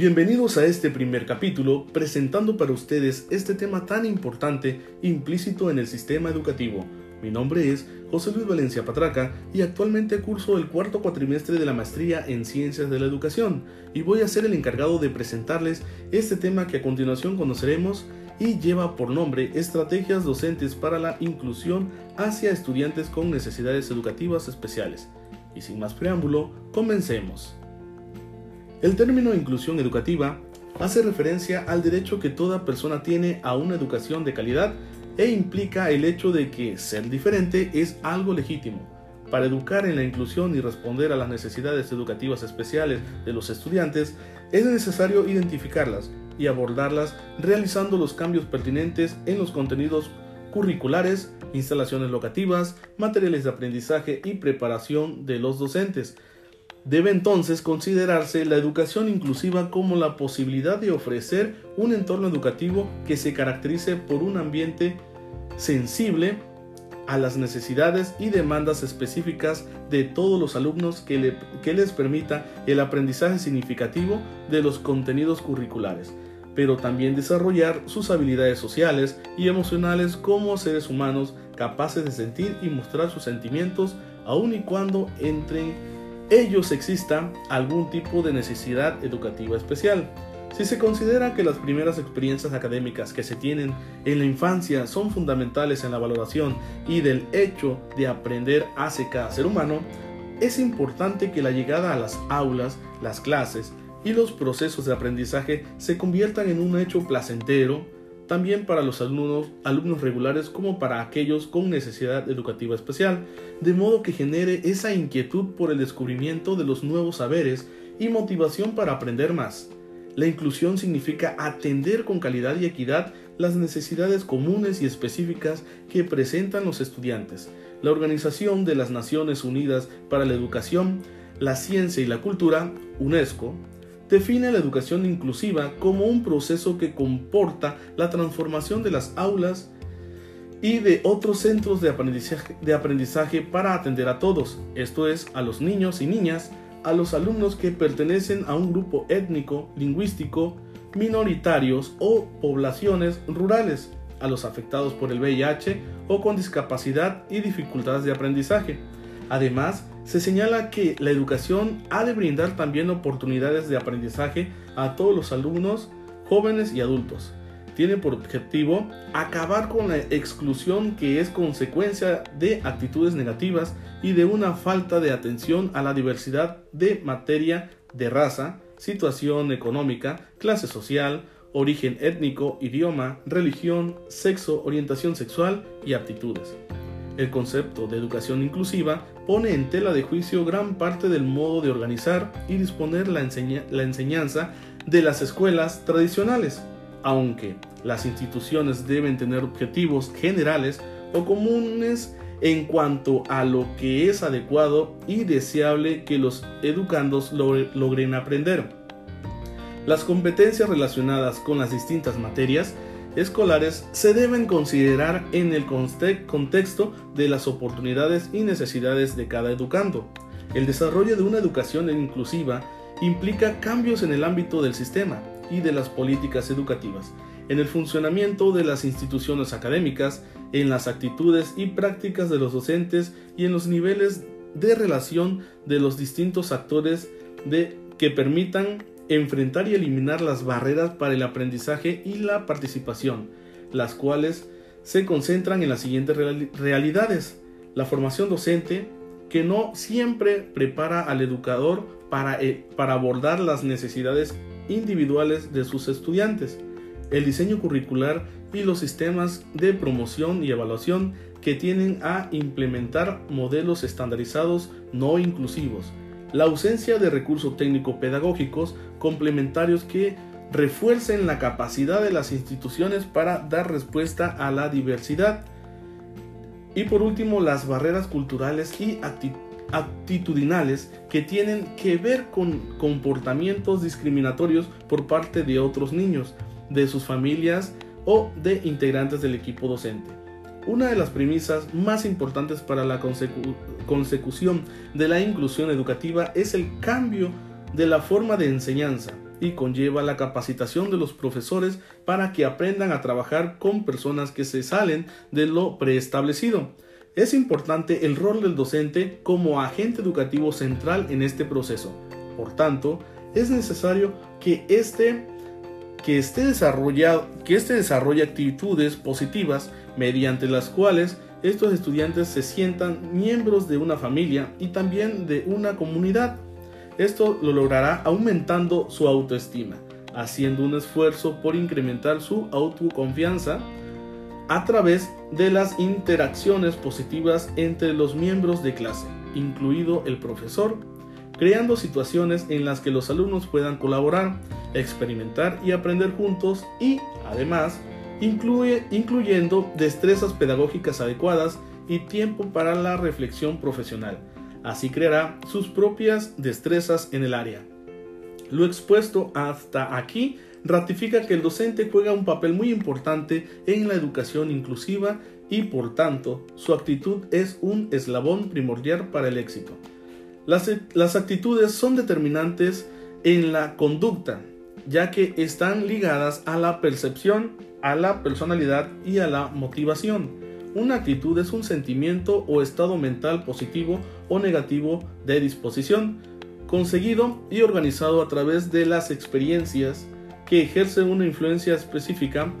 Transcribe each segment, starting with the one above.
Bienvenidos a este primer capítulo presentando para ustedes este tema tan importante implícito en el sistema educativo. Mi nombre es José Luis Valencia Patraca y actualmente curso el cuarto cuatrimestre de la maestría en Ciencias de la Educación y voy a ser el encargado de presentarles este tema que a continuación conoceremos y lleva por nombre Estrategias docentes para la inclusión hacia estudiantes con necesidades educativas especiales. Y sin más preámbulo, comencemos. El término inclusión educativa hace referencia al derecho que toda persona tiene a una educación de calidad e implica el hecho de que ser diferente es algo legítimo. Para educar en la inclusión y responder a las necesidades educativas especiales de los estudiantes, es necesario identificarlas y abordarlas realizando los cambios pertinentes en los contenidos curriculares, instalaciones locativas, materiales de aprendizaje y preparación de los docentes. Debe entonces considerarse la educación inclusiva como la posibilidad de ofrecer un entorno educativo que se caracterice por un ambiente sensible a las necesidades y demandas específicas de todos los alumnos que, les permita el aprendizaje significativo de los contenidos curriculares, pero también desarrollar sus habilidades sociales y emocionales como seres humanos capaces de sentir y mostrar sus sentimientos aun y cuando entre ellos exista algún tipo de necesidad educativa especial. Si se considera que las primeras experiencias académicas que se tienen en la infancia son fundamentales en la valoración y del hecho de aprender hace cada ser humano, es importante que la llegada a las aulas, las clases y los procesos de aprendizaje se conviertan en un hecho placentero, también para los alumnos, alumnos regulares como para aquellos con necesidad educativa especial, de modo que genere esa inquietud por el descubrimiento de los nuevos saberes y motivación para aprender más. La inclusión significa atender con calidad y equidad las necesidades comunes y específicas que presentan los estudiantes. La Organización de las Naciones Unidas para la Educación, la Ciencia y la Cultura, UNESCO, define la educación inclusiva como un proceso que comporta la transformación de las aulas y de otros centros de aprendizaje, para atender a todos, esto es, a los niños y niñas, a los alumnos que pertenecen a un grupo étnico, lingüístico, minoritarios o poblaciones rurales, a los afectados por el VIH o con discapacidad y dificultades de aprendizaje. Además, se señala que la educación ha de brindar también oportunidades de aprendizaje a todos los alumnos, jóvenes y adultos, tiene por objetivo acabar con la exclusión que es consecuencia de actitudes negativas y de una falta de atención a la diversidad de materia de raza, situación económica, clase social, origen étnico, idioma, religión, sexo, orientación sexual y aptitudes. El concepto de educación inclusiva pone en tela de juicio gran parte del modo de organizar y disponer la, enseñanza de las escuelas tradicionales aunque las instituciones deben tener objetivos generales o comunes en cuanto a lo que es adecuado y deseable que los educandos logren aprender. Las competencias relacionadas con las distintas materias escolares se deben considerar en el contexto de las oportunidades y necesidades de cada educando. El desarrollo de una educación inclusiva implica cambios en el ámbito del sistema, y de las políticas educativas, en el funcionamiento de las instituciones académicas, en las actitudes y prácticas de los docentes y en los niveles de relación de los distintos actores de, que permitan enfrentar y eliminar las barreras para el aprendizaje y la participación, las cuales se concentran en las siguientes realidades. La formación docente, que no siempre prepara al educador para, eh, para abordar las necesidades individuales de sus estudiantes, el diseño curricular y los sistemas de promoción y evaluación que tienen a implementar modelos estandarizados no inclusivos, la ausencia de recursos técnico-pedagógicos complementarios que refuercen la capacidad de las instituciones para dar respuesta a la diversidad. Y por último, las barreras culturales y actitudinales que tienen que ver con comportamientos discriminatorios por parte de otros niños, de sus familias o de integrantes del equipo docente. Una de las premisas más importantes para la consecución de la inclusión educativa es el cambio de la forma de enseñanza. y conlleva la capacitación de los profesores para que aprendan a trabajar con personas que se salen de lo preestablecido. Es importante el rol del docente como agente educativo central en este proceso. Por tanto, es necesario que este que esté desarrollado, que este desarrolle actitudes positivas mediante las cuales estos estudiantes se sientan miembros de una familia y también de una comunidad. Esto lo logrará aumentando su autoestima, haciendo un esfuerzo por incrementar su autoconfianza a través de las interacciones positivas entre los miembros de clase, incluido el profesor, creando situaciones en las que los alumnos puedan colaborar, experimentar y aprender juntos y, además, incluye, incluyendo destrezas pedagógicas adecuadas y tiempo para la reflexión profesional. Así creará sus propias destrezas en el área. Lo expuesto hasta aquí ratifica que el docente juega un papel muy importante en la educación inclusiva y por tanto su actitud es un eslabón primordial para el éxito. Las, las actitudes son determinantes en la conducta, ya que están ligadas a la percepción, a la personalidad y a la motivación. Una actitud es un sentimiento o estado mental positivo o negativo de disposición, conseguido y organizado a través de las experiencias que ejercen una influencia específica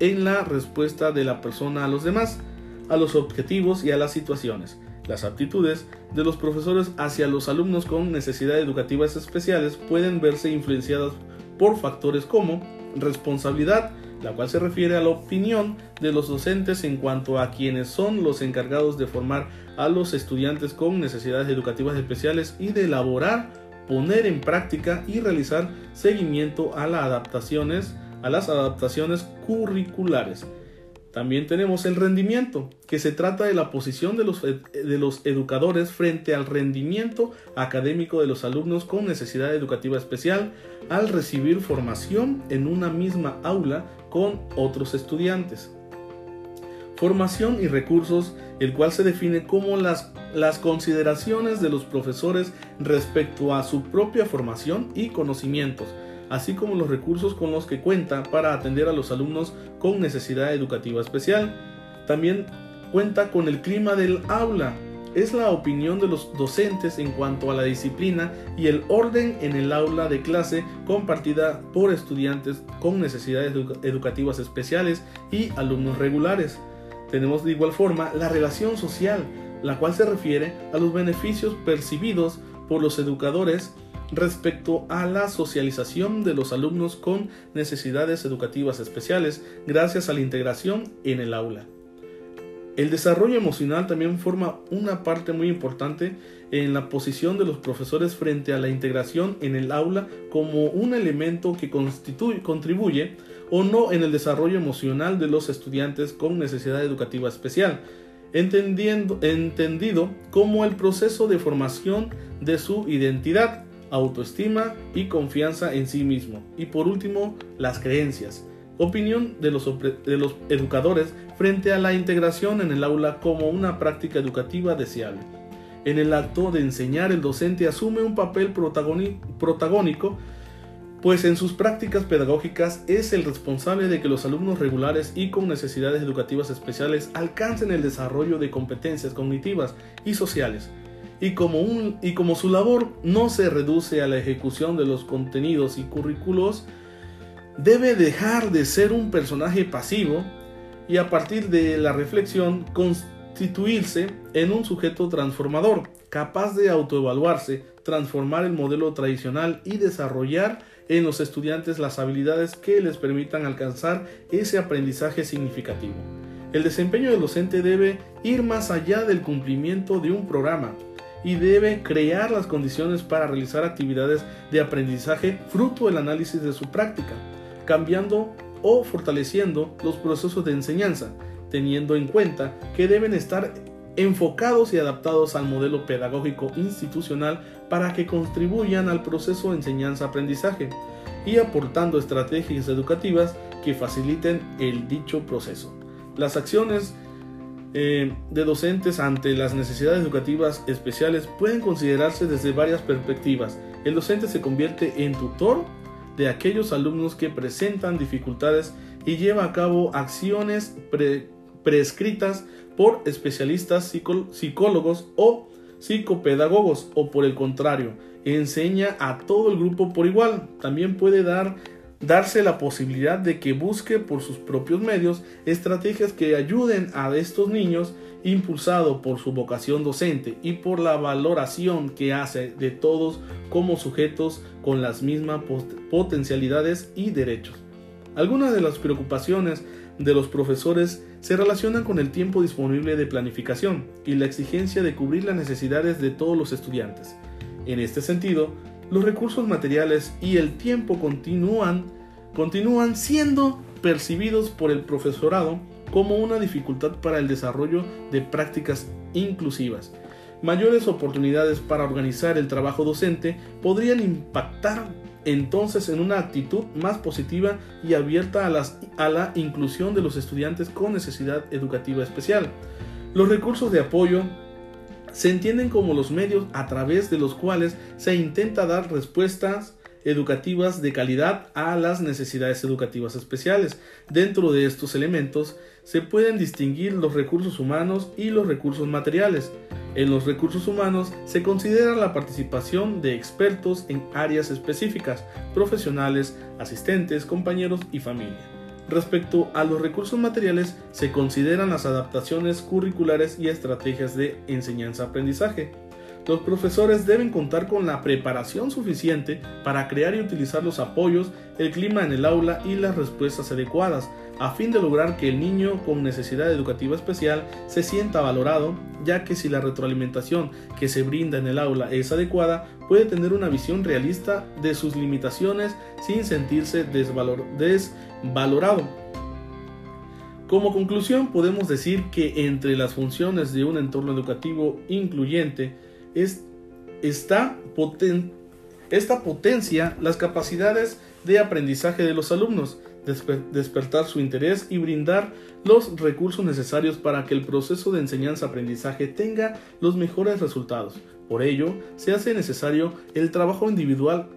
en la respuesta de la persona a los demás, a los objetivos y a las situaciones. Las aptitudes de los profesores hacia los alumnos con necesidades educativas especiales pueden verse influenciadas por factores como responsabilidad, la cual se refiere a la opinión de los docentes en cuanto a quienes son los encargados de formar a los estudiantes con necesidades educativas especiales y de elaborar, poner en práctica y realizar seguimiento a las adaptaciones, a las adaptaciones curriculares. También tenemos el rendimiento, que se trata de la posición de los, educadores frente al rendimiento académico de los alumnos con necesidad educativa especial al recibir formación en una misma aula con otros estudiantes. Formación y recursos, el cual se define como las consideraciones de los profesores respecto a su propia formación y conocimientos, así como los recursos con los que cuenta para atender a los alumnos con necesidad educativa especial. También cuenta con el clima del aula, es la opinión de los docentes en cuanto a la disciplina y el orden en el aula de clase compartida por estudiantes con necesidades educativas especiales y alumnos regulares. Tenemos de igual forma la relación social, la cual se refiere a los beneficios percibidos por los educadores respecto a la socialización de los alumnos con necesidades educativas especiales gracias a la integración en el aula. El desarrollo emocional también forma una parte muy importante en la posición de los profesores frente a la integración en el aula como un elemento que contribuye o no en el desarrollo emocional de los estudiantes con necesidad educativa especial, entendiendo, entendido como el proceso de formación de su identidad, autoestima y confianza en sí mismo. Y por último, las creencias. Opinión de los, educadores frente a la integración en el aula como una práctica educativa deseable. En el acto de enseñar, el docente asume un papel protagónico, pues en sus prácticas pedagógicas es el responsable de que los alumnos regulares y con necesidades educativas especiales alcancen el desarrollo de competencias cognitivas y sociales. Y como, un, y como su labor no se reduce a la ejecución de los contenidos y currículos, debe dejar de ser un personaje pasivo y a partir de la reflexión constituirse en un sujeto transformador, capaz de autoevaluarse, transformar el modelo tradicional y desarrollar en los estudiantes las habilidades que les permitan alcanzar ese aprendizaje significativo. El desempeño del docente debe ir más allá del cumplimiento de un programa y debe crear las condiciones para realizar actividades de aprendizaje fruto del análisis de su práctica cambiando o fortaleciendo los procesos de enseñanza, teniendo en cuenta que deben estar enfocados y adaptados al modelo pedagógico institucional para que contribuyan al proceso de enseñanza-aprendizaje y aportando estrategias educativas que faciliten el dicho proceso. Las acciones eh, de docentes ante las necesidades educativas especiales pueden considerarse desde varias perspectivas. El docente se convierte en tutor de aquellos alumnos que presentan dificultades y lleva a cabo acciones prescritas por especialistas psicólogos o psicopedagogos o por el contrario, enseña a todo el grupo por igual. También puede dar darse la posibilidad de que busque por sus propios medios estrategias que ayuden a estos niños impulsado por su vocación docente y por la valoración que hace de todos como sujetos con las mismas potencialidades y derechos. Algunas de las preocupaciones de los profesores se relacionan con el tiempo disponible de planificación y la exigencia de cubrir las necesidades de todos los estudiantes. En este sentido, los recursos materiales y el tiempo continúan, continúan siendo percibidos por el profesorado como una dificultad para el desarrollo de prácticas inclusivas. Mayores oportunidades para organizar el trabajo docente podrían impactar entonces en una actitud más positiva y abierta a, a, la inclusión de los estudiantes con necesidad educativa especial. Los recursos de apoyo se entienden como los medios a través de los cuales se intenta dar respuestas educativas de calidad a las necesidades educativas especiales. Dentro de estos elementos se pueden distinguir los recursos humanos y los recursos materiales. En los recursos humanos se considera la participación de expertos en áreas específicas, profesionales, asistentes, compañeros y familia. Respecto a los recursos materiales, se consideran las adaptaciones curriculares y estrategias de enseñanza-aprendizaje. Los profesores deben contar con la preparación suficiente para crear y utilizar los apoyos, el clima en el aula y las respuestas adecuadas, a fin de lograr que el niño con necesidad educativa especial se sienta valorado, ya que si la retroalimentación que se brinda en el aula es adecuada, puede tener una visión realista de sus limitaciones sin sentirse desvalorado. Como conclusión, podemos decir que entre las funciones de un entorno educativo incluyente, esta, esta potencia las capacidades de aprendizaje de los alumnos, despertar su interés y brindar los recursos necesarios para que el proceso de enseñanza-aprendizaje tenga los mejores resultados. Por ello, se hace necesario el trabajo individual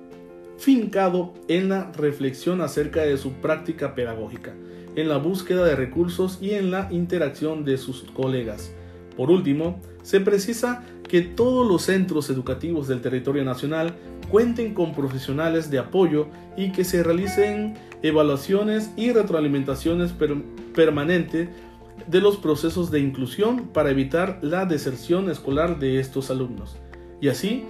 fincado en la reflexión acerca de su práctica pedagógica, en la búsqueda de recursos y en la interacción de sus colegas. Por último, se precisa que todos los centros educativos del territorio nacional cuenten con profesionales de apoyo y que se realicen evaluaciones y retroalimentaciones permanentes de los procesos de inclusión para evitar la deserción escolar de estos alumnos. Y así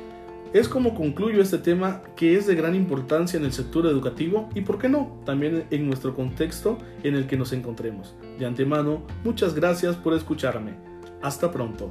es como concluyo este tema que es de gran importancia en el sector educativo y, por qué no, también en nuestro contexto en el que nos encontremos. De antemano, muchas gracias por escucharme. Hasta pronto.